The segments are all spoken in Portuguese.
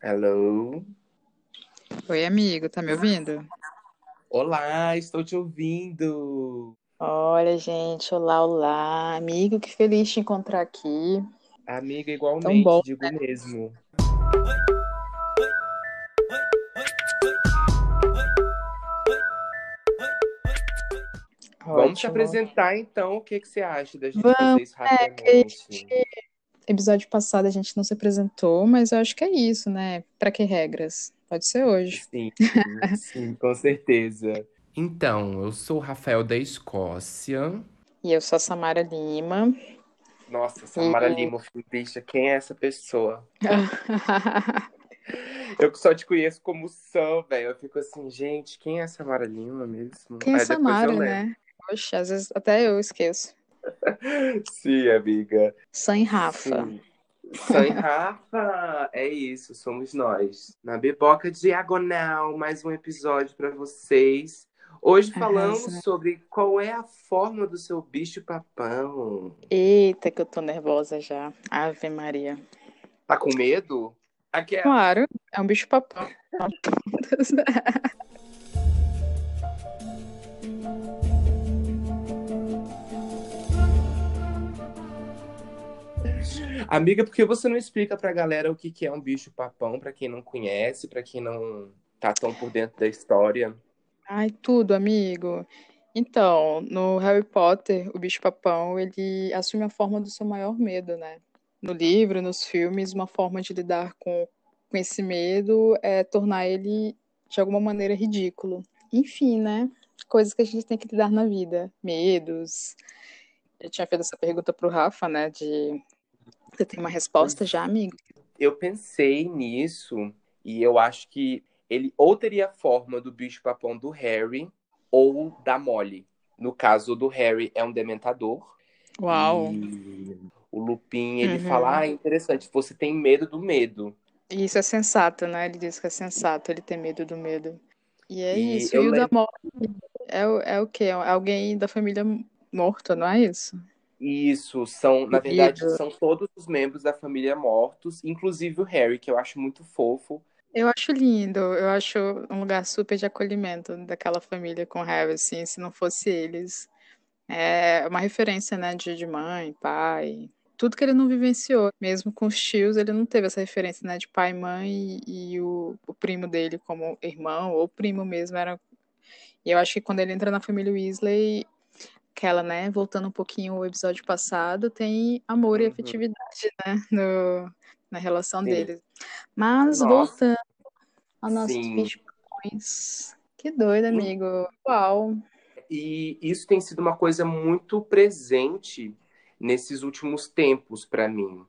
Hello. Oi, amigo, tá me ouvindo? Olá, estou te ouvindo. Olha, gente, olá, olá. Amigo, que feliz te encontrar aqui. Amiga, Tão igualmente, bom. digo mesmo. Vamos se Ótimo. apresentar então. O que, que você acha da gente fazer Vamos, isso é, que a rapidamente? Episódio passado a gente não se apresentou, mas eu acho que é isso, né? Pra que regras? Pode ser hoje. Sim, sim, com certeza. Então, eu sou o Rafael da Escócia. E eu sou a Samara Lima. Nossa, Samara E- Lima, bicha, quem é essa pessoa? Eu só te conheço como Sam, velho. Eu fico assim, gente, quem é a Samara Lima mesmo? Quem é Aí Samara, né? Oxe, às vezes até eu esqueço. Sim, amiga. Sam e Rafa. Sim. Sam e Rafa, é isso, somos nós. Na Beboca Diagonal, mais um episódio pra vocês. Hoje falamos Arrasa. sobre qual é a forma do seu bicho papão. Eita, que eu tô nervosa já. Ave Maria. Tá com medo? Aqui é... Claro, é um bicho papão. Amiga, por que você não explica pra galera o que que é um bicho papão, pra quem não conhece, pra quem não tá tão por dentro da história? Ai, tudo, amigo. Então, no Harry Potter, o bicho-papão, ele assume a forma do seu maior medo, né? No livro, nos filmes, uma forma de lidar com, com esse medo é tornar ele, de alguma maneira, ridículo. Enfim, né? Coisas que a gente tem que lidar na vida. Medos. Eu tinha feito essa pergunta pro Rafa, né? De... Você tem uma resposta já, amigo? Eu pensei nisso e eu acho que ele ou teria a forma do bicho papão do Harry ou da Molly. No caso do Harry é um dementador Uau! e o Lupin ele Uhum. fala, ah, interessante, você tem medo do medo. E isso é sensato, né? Ele diz que é sensato ele ter medo do medo. E é E isso. eu E o da lembro- morte é, o- é o quê? É alguém da família morta, não é isso? Isso, são, na verdade, Querido. são todos os membros da família mortos, inclusive o Harry, que eu acho muito fofo. Eu acho lindo. Eu acho um lugar super de acolhimento daquela família com o Harry, assim, se não fosse eles. É uma referência, né, de, de mãe, pai. Tudo que ele não vivenciou. Mesmo com os tios, ele não teve essa referência, né, de pai, mãe e, e o, o primo dele como irmão, ou primo mesmo, era E eu acho que quando ele entra na família Weasley, aquela, né, voltando um pouquinho ao episódio passado, tem amor e Uhum. afetividade, né, no, na relação Sim. deles. Mas Nossa. voltando aos nossos bichos. Que doido, amigo. Uau. E isso tem sido uma coisa muito presente nesses últimos tempos para mim,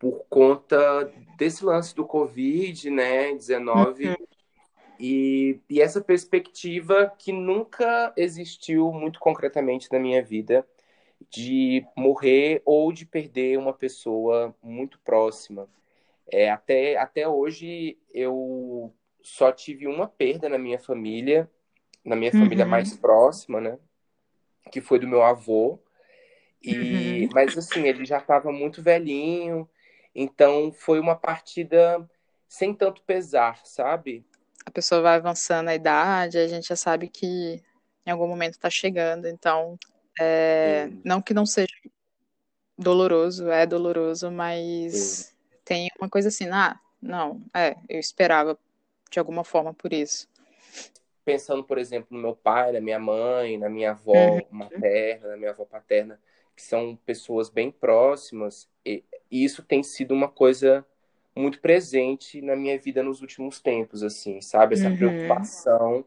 por conta desse lance do Covid, né, 19, e, e essa perspectiva que nunca existiu muito concretamente na minha vida, de morrer ou de perder uma pessoa muito próxima. É, até, até hoje eu só tive uma perda na minha família, na minha família Uhum. mais próxima, né? Que foi do meu avô. E, Uhum. mas assim, ele já estava muito velhinho, então foi uma partida sem tanto pesar, sabe? A pessoa vai avançando a idade, a gente já sabe que em algum momento está chegando. Então, é, não que não seja doloroso, é doloroso, mas tem uma coisa assim, ah, não, é, eu esperava de alguma forma por isso. Pensando, por exemplo, no meu pai, na minha mãe, na minha avó Uhum. materna, na minha avó paterna, que são pessoas bem próximas, e isso tem sido uma coisa muito presente na minha vida nos últimos tempos, assim, sabe? Essa Uhum. preocupação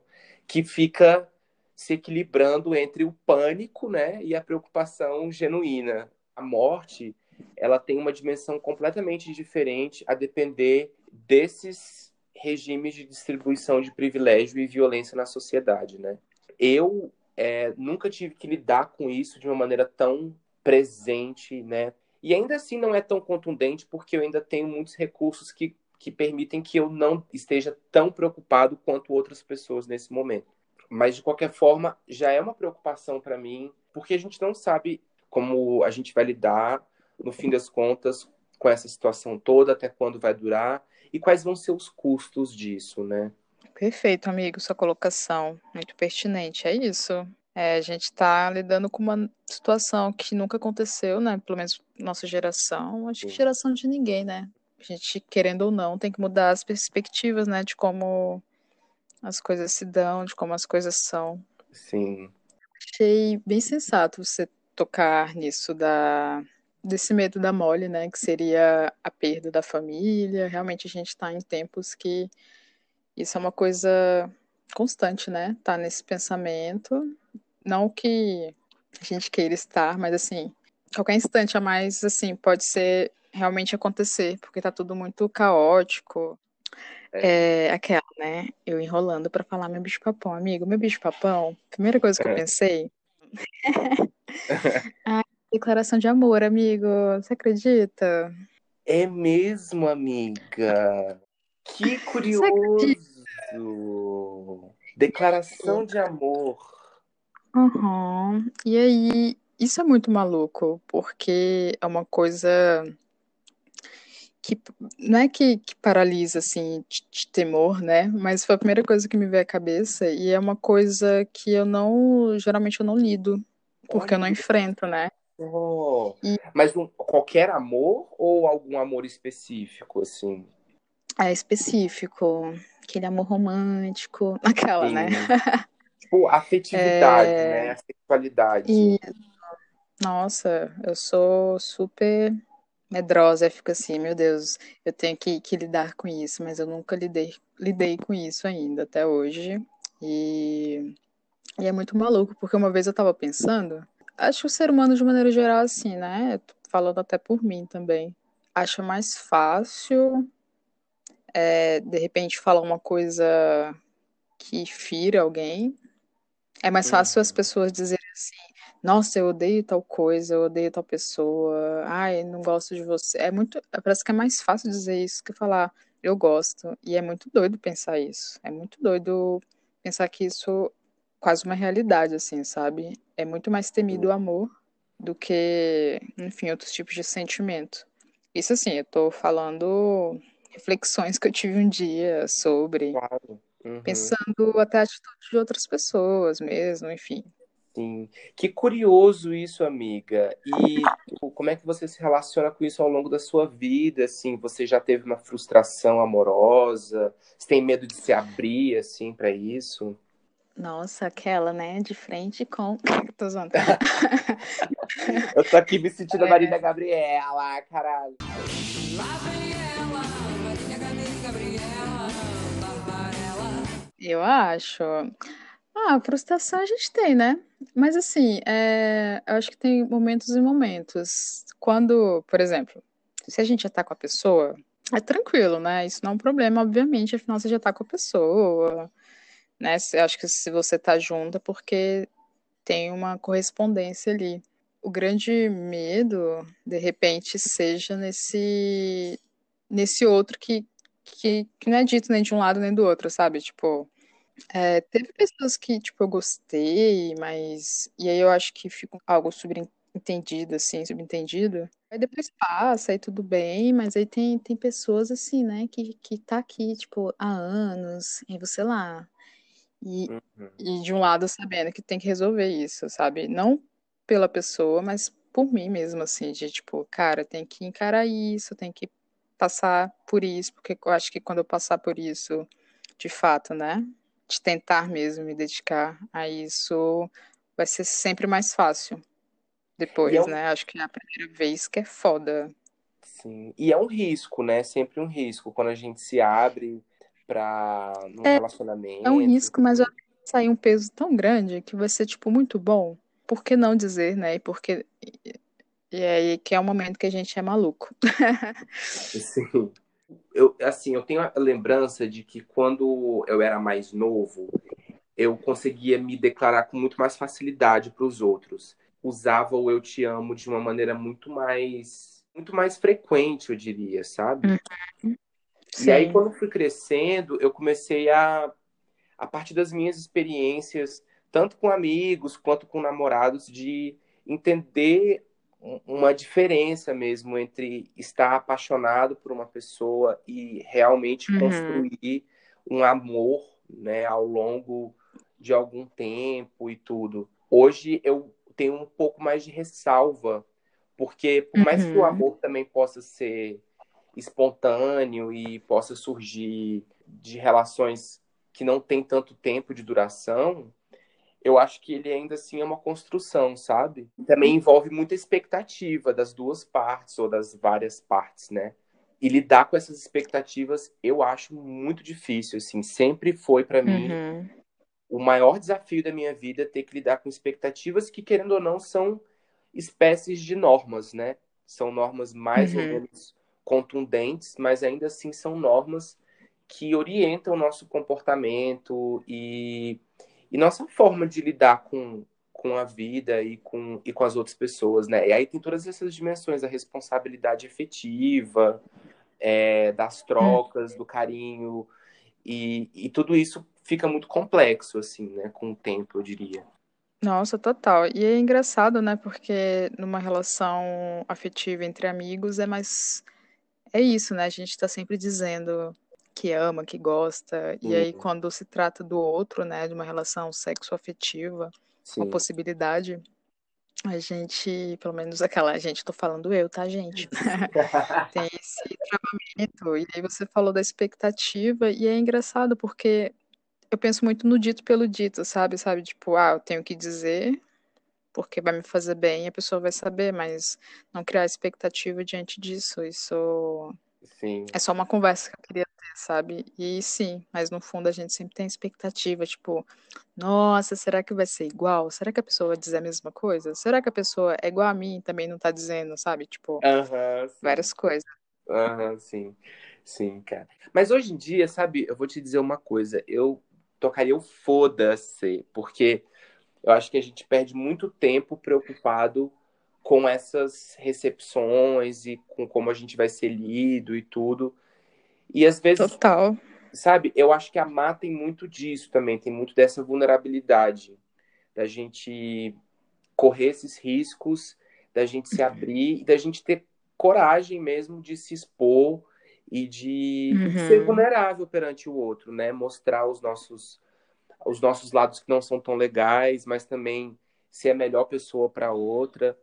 que fica se equilibrando entre o pânico, né, e a preocupação genuína. A morte, ela tem uma dimensão completamente diferente a depender desses regimes de distribuição de privilégio e violência na sociedade, né? Eu é, nunca tive que lidar com isso de uma maneira tão presente, né? E ainda assim não é tão contundente porque eu ainda tenho muitos recursos que, que permitem que eu não esteja tão preocupado quanto outras pessoas nesse momento. Mas de qualquer forma, já é uma preocupação para mim, porque a gente não sabe como a gente vai lidar, no fim das contas, com essa situação toda, até quando vai durar. e quais vão ser os custos disso, né? Perfeito, amigo, sua colocação, muito pertinente, é isso. É, a gente está lidando com uma situação que nunca aconteceu, né? Pelo menos nossa geração, acho que geração de ninguém, né? A gente, querendo ou não, tem que mudar as perspectivas, né? De como as coisas se dão, de como as coisas são. Sim. Achei bem sensato você tocar nisso da desse medo da mole, né? Que seria a perda da família. Realmente a gente está em tempos que isso é uma coisa constante, né? Tá nesse pensamento. Não que a gente queira estar, mas assim, qualquer instante a mais, assim, pode ser realmente acontecer, porque tá tudo muito caótico. É, é aquela, né? Eu enrolando para falar meu bicho papão, amigo. Meu bicho papão, primeira coisa que eu é. pensei. ah, declaração de amor, amigo. Você acredita? É mesmo, amiga. Que curioso. Declaração de amor. Uhum. E aí, isso é muito maluco, porque é uma coisa que não é que, que paralisa assim de, de, temor, né? Mas foi a primeira coisa que me veio à cabeça e é uma coisa que eu não geralmente eu não lido porque Olha. eu não enfrento, né? Oh. E... Mas um, qualquer amor ou algum amor específico assim? É específico, aquele amor romântico, aquela, Sim. né? Tipo, afetividade, é... né? A sexualidade. E... Nossa, eu sou super medrosa, eu fico assim, meu Deus, eu tenho que, que lidar com isso, mas eu nunca lidei, lidei com isso ainda até hoje. E, e é muito maluco, porque uma vez eu tava pensando, acho que o ser humano de maneira geral assim, né? Falando até por mim também, acha mais fácil é, de repente falar uma coisa que fira alguém é mais fácil as pessoas dizerem assim, nossa, eu odeio tal coisa, eu odeio tal pessoa, ai, não gosto de você. É muito, parece que é mais fácil dizer isso que falar eu gosto. E é muito doido pensar isso. É muito doido pensar que isso quase uma realidade, assim, sabe? É muito mais temido o amor do que, enfim, outros tipos de sentimento. Isso, assim, eu tô falando reflexões que eu tive um dia sobre. Claro. Uhum. Pensando até a atitude de outras pessoas mesmo, enfim. Sim. Que curioso isso, amiga. E como é que você se relaciona com isso ao longo da sua vida? Assim, você já teve uma frustração amorosa? Você tem medo de se abrir assim para isso? Nossa, aquela, né, de frente com. tô zoando. Eu tô aqui me sentindo é. Marília Gabriela, caralho. Lá vem Eu acho. Ah, frustração a gente tem, né? Mas assim, é, eu acho que tem momentos e momentos. Quando, por exemplo, se a gente já tá com a pessoa, é tranquilo, né? Isso não é um problema, obviamente, afinal você já tá com a pessoa, né? Eu acho que se você tá junto é porque tem uma correspondência ali. O grande medo, de repente, seja nesse, nesse outro que, que, que não é dito nem de um lado nem do outro, sabe? Tipo, é, teve pessoas que, tipo, eu gostei, mas. E aí eu acho que fica algo subentendido, assim, subentendido. Aí depois passa e tudo bem, mas aí tem, tem pessoas, assim, né, que, que tá aqui, tipo, há anos, e você lá. E, uhum. e de um lado sabendo que tem que resolver isso, sabe? Não pela pessoa, mas por mim mesmo, assim, de tipo, cara, tem que encarar isso, tem que passar por isso, porque eu acho que quando eu passar por isso, de fato, né, de tentar mesmo me dedicar a isso, vai ser sempre mais fácil depois, é um... né? Acho que é a primeira vez que é foda. Sim, e é um risco, né? Sempre um risco quando a gente se abre para um é, relacionamento. É um risco, mas vai sair um peso tão grande que vai ser tipo muito bom. Por que não dizer, né? E porque e aí que é o momento que a gente é maluco. Sim. Eu, assim, eu tenho a lembrança de que quando eu era mais novo, eu conseguia me declarar com muito mais facilidade para os outros. Usava o eu te amo de uma maneira muito mais muito mais frequente, eu diria, sabe? Uhum. E aí quando fui crescendo, eu comecei a a partir das minhas experiências, tanto com amigos quanto com namorados de entender uma diferença mesmo entre estar apaixonado por uma pessoa e realmente uhum. construir um amor, né, ao longo de algum tempo e tudo. Hoje eu tenho um pouco mais de ressalva, porque por mais que o uhum. amor também possa ser espontâneo e possa surgir de relações que não tem tanto tempo de duração, eu acho que ele ainda assim é uma construção, sabe? Também envolve muita expectativa das duas partes ou das várias partes, né? E lidar com essas expectativas eu acho muito difícil, assim, sempre foi para mim uhum. o maior desafio da minha vida ter que lidar com expectativas que querendo ou não são espécies de normas, né? São normas mais uhum. ou menos contundentes, mas ainda assim são normas que orientam o nosso comportamento e e nossa forma de lidar com, com a vida e com, e com as outras pessoas, né? E aí tem todas essas dimensões, a responsabilidade efetiva, é, das trocas, do carinho, e, e tudo isso fica muito complexo, assim, né? Com o tempo, eu diria. Nossa, total. E é engraçado, né? Porque numa relação afetiva entre amigos é mais. É isso, né? A gente tá sempre dizendo que ama, que gosta. E aí, quando se trata do outro, né, de uma relação sexoafetiva, uma possibilidade, a gente, pelo menos aquela, gente, tô falando eu, tá, gente? Tem esse travamento. E aí você falou da expectativa, e é engraçado porque eu penso muito no dito pelo dito, sabe? Sabe, tipo, ah, eu tenho que dizer porque vai me fazer bem a pessoa vai saber, mas não criar expectativa diante disso. Isso Sim. é só uma conversa que eu queria sabe? E sim, mas no fundo a gente sempre tem expectativa, tipo, nossa, será que vai ser igual? Será que a pessoa vai dizer a mesma coisa? Será que a pessoa é igual a mim e também não tá dizendo, sabe? Tipo, várias coisas. Aham, sim. Sim, cara. Mas hoje em dia, sabe, eu vou te dizer uma coisa, eu tocaria o foda-se, porque eu acho que a gente perde muito tempo preocupado com essas recepções e com como a gente vai ser lido e tudo. E às vezes. Total. Sabe, eu acho que a Má tem muito disso também, tem muito dessa vulnerabilidade, da gente correr esses riscos, da gente se abrir e da gente ter coragem mesmo de se expor e de, uhum. ser vulnerável perante o outro, né? Mostrar os nossos os nossos lados que não são tão legais, mas também ser a melhor pessoa para outra.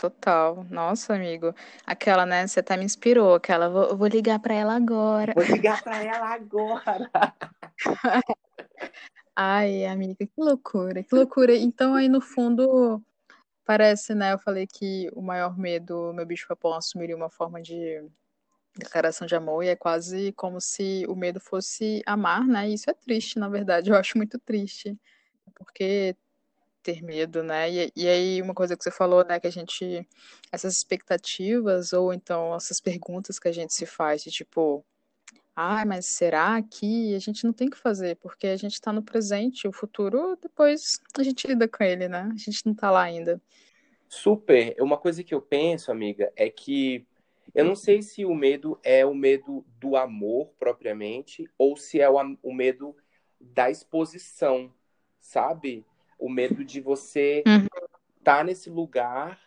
Total. Nossa, amigo. Aquela, né? Você até me inspirou. Aquela, vou, vou ligar para ela agora. Vou ligar para ela agora. Ai, amiga, que loucura, que loucura. Então, aí no fundo, parece, né? Eu falei que o maior medo, meu bicho papão assumiria uma forma de declaração de amor, e é quase como se o medo fosse amar, né? E isso é triste, na verdade. Eu acho muito triste. Porque ter medo, né? E, e aí uma coisa que você falou, né, que a gente essas expectativas ou então essas perguntas que a gente se faz de tipo, ah, mas será que a gente não tem que fazer, porque a gente está no presente, o futuro depois a gente lida com ele, né? A gente não está lá ainda. Super. Uma coisa que eu penso, amiga, é que eu não sei se o medo é o medo do amor propriamente ou se é o medo da exposição, sabe? O medo de você estar uhum. tá nesse lugar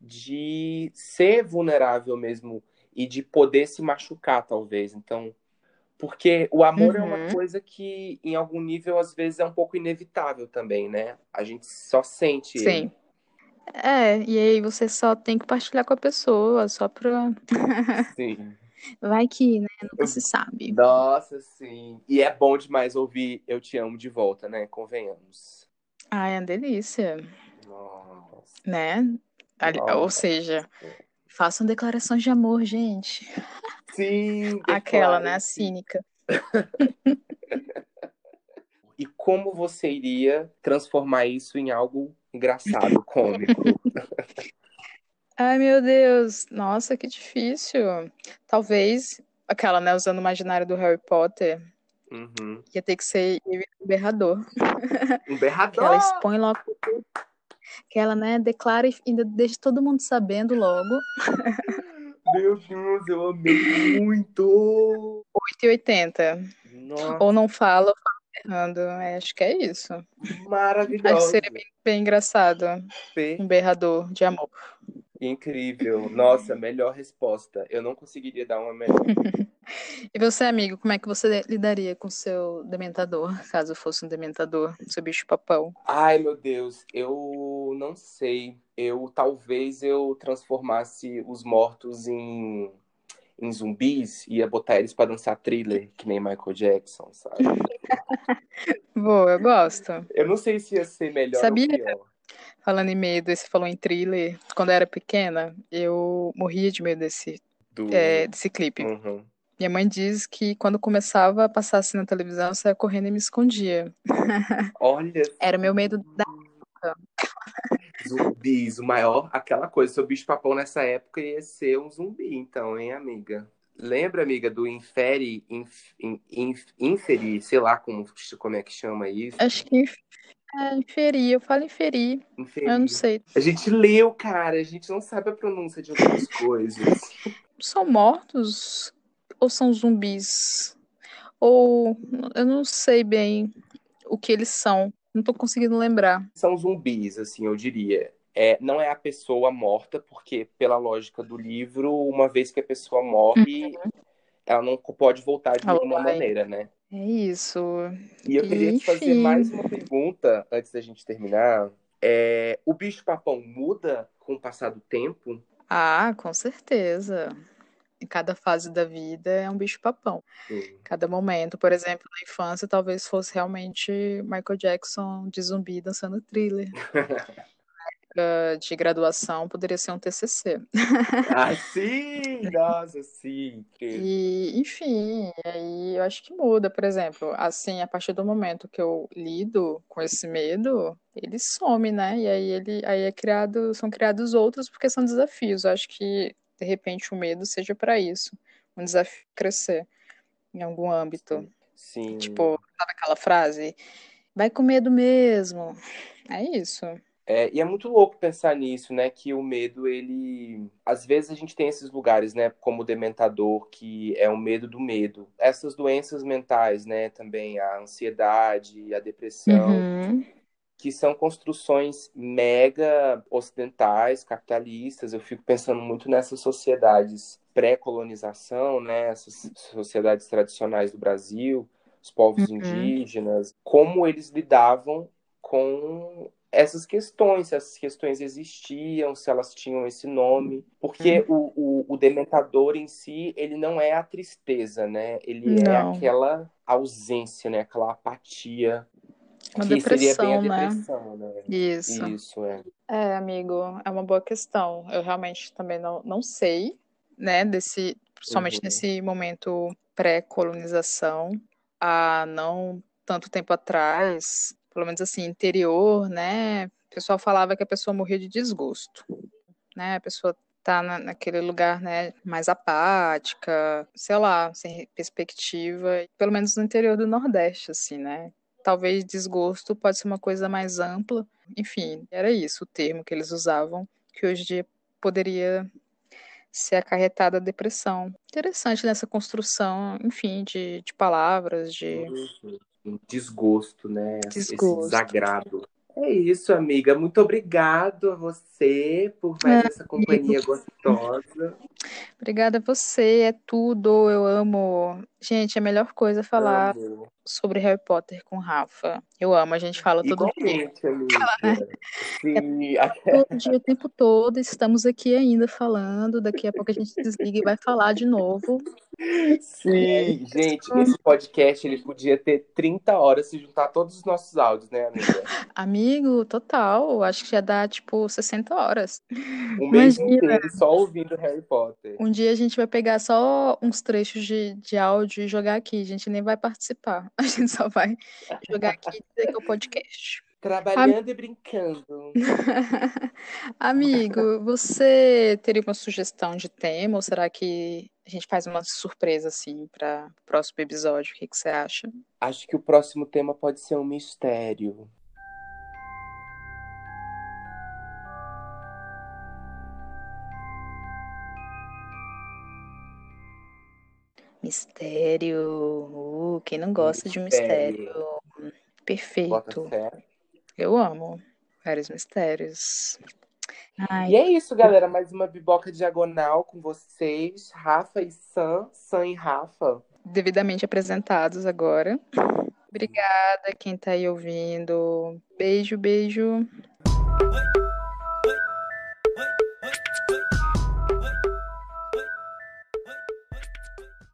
de ser vulnerável mesmo e de poder se machucar, talvez. Então, porque o amor uhum. é uma uhum. coisa que, em algum nível, às vezes é um pouco inevitável também, né? A gente só sente. Sim. Ele. É, e aí você só tem que partilhar com a pessoa, só pra. Sim. Vai que, né? Nunca se sabe. Nossa, sim. E é bom demais ouvir Eu Te Amo de volta, né? Convenhamos. Ai, é uma delícia. Nossa. Né? Nossa. Ou seja, façam declarações de amor, gente. Sim. Aquela, né? A cínica. e como você iria transformar isso em algo engraçado, cômico? Ai, meu Deus. Nossa, que difícil. Talvez aquela, né? Usando o imaginário do Harry Potter. Uhum. Ia ter que ser um berrador. Um berrador? que ela expõe logo Que ela, né, declara e ainda deixa todo mundo sabendo logo. Meu Deus, eu amei muito! 8,80. Ou não fala, berrando. É, acho que é isso. Maravilhoso. Acho que seria bem, bem engraçado. Um berrador de amor. Incrível. Nossa, melhor resposta. Eu não conseguiria dar uma melhor. E você, amigo, como é que você lidaria com seu dementador, caso fosse um dementador, seu bicho papão? Ai, meu Deus, eu não sei. Eu talvez eu transformasse os mortos em, em zumbis e ia botar eles pra dançar thriller, que nem Michael Jackson, sabe? Boa, eu gosto. Eu não sei se ia ser melhor Sabia? ou pior. Falando em medo, você falou em thriller. Quando eu era pequena, eu morria de medo desse, Do... é, desse clipe. Uhum. Minha mãe diz que quando começava a passar assim na televisão, eu saía correndo e me escondia. Olha, Era meu medo da. zumbis, o maior, aquela coisa. Seu bicho papão nessa época ia ser um zumbi, então, hein, amiga? Lembra, amiga, do infere, inf, in- inf- inferi, sei lá como, como é que chama isso? Acho que é, inferir, eu falo inferir, Inferi. eu não sei. A gente leu, cara, a gente não sabe a pronúncia de algumas coisas. São mortos ou são zumbis? Ou eu não sei bem o que eles são. Não tô conseguindo lembrar. São zumbis, assim, eu diria. É, não é a pessoa morta, porque, pela lógica do livro, uma vez que a pessoa morre, ela não pode voltar de nenhuma maneira, né? É isso. E eu queria te fazer Enfim. mais uma pergunta antes da gente terminar. É, o bicho-papão muda com o passar do tempo? Ah, com certeza. Em cada fase da vida é um bicho-papão. Cada momento, por exemplo, na infância, talvez fosse realmente Michael Jackson de zumbi dançando thriller. Época de graduação, poderia ser um TCC. Ah, sim! Nossa, sim! E, enfim, aí eu acho que muda, por exemplo, assim, a partir do momento que eu lido com esse medo, ele some, né? E aí ele aí é criado, são criados outros porque são desafios. Eu acho que de repente o medo seja para isso, um desafio crescer em algum âmbito. Sim. Tipo, sabe aquela frase? Vai com medo mesmo. É isso. É, e é muito louco pensar nisso, né? Que o medo, ele. Às vezes a gente tem esses lugares, né? Como o dementador, que é o medo do medo. Essas doenças mentais, né? Também a ansiedade, a depressão, Uhum. que são construções mega ocidentais, capitalistas. Eu fico pensando muito nessas sociedades pré-colonização, né? Essas sociedades tradicionais do Brasil, os povos Uhum. indígenas, como eles lidavam com essas questões, se essas questões existiam, se elas tinham esse nome, porque o, o, o dementador em si, ele não é a tristeza, né? Ele é Não. aquela ausência, né? Aquela apatia, Uma que seria bem a depressão, né? né? Isso. Isso, é. É, amigo, é uma boa questão. Eu realmente também não, não sei, né, desse, principalmente Uhum. nesse momento pré-colonização, há não tanto tempo atrás, pelo menos assim, interior, né, o pessoal falava que a pessoa morria de desgosto, né, a pessoa tá na, naquele lugar, né, mais apática, sei lá, sem perspectiva, pelo menos no interior do Nordeste, assim, né, talvez desgosto pode ser uma coisa mais ampla, enfim, era isso o termo que eles usavam, que hoje em dia poderia ser acarretada a depressão. Interessante nessa construção, enfim, de, de palavras, de Um desgosto, né? Esse Desgosto. desagrado. É isso, amiga. Muito obrigado a você por mais essa companhia gostosa. Obrigada a você, é tudo, eu amo. Gente, a melhor coisa é falar Amo. Sobre Harry Potter com Rafa. Eu amo, a gente fala todo dia. Igualmente, amiga. Sim, até Todo dia, o tempo todo, estamos aqui ainda falando. Daqui a pouco a gente desliga e vai falar de novo. Sim, gente, esse podcast ele podia ter 30 horas se juntar todos os nossos áudios, né, amiga? Amigo, total, acho que já dá tipo 60 horas. Um mês Imagina. inteiro só ouvindo Harry Potter. Um dia a gente vai pegar só uns trechos de, de áudio e jogar aqui. A gente nem vai participar. A gente só vai jogar aqui e dizer que é o podcast. Trabalhando e brincando. Amigo, você teria uma sugestão de tema ou será que a gente faz uma surpresa assim para o próximo episódio? O que, que você acha? Acho que o próximo tema pode ser um mistério. Mistério. Quem não gosta de Mistério. mistério? Bota Perfeito. Eu amo vários mistérios. Ai. E é isso, galera. Mais uma biboca diagonal com vocês. Rafa e Sam. Sam e Rafa. Devidamente apresentados agora. Obrigada quem tá aí ouvindo. Beijo, beijo.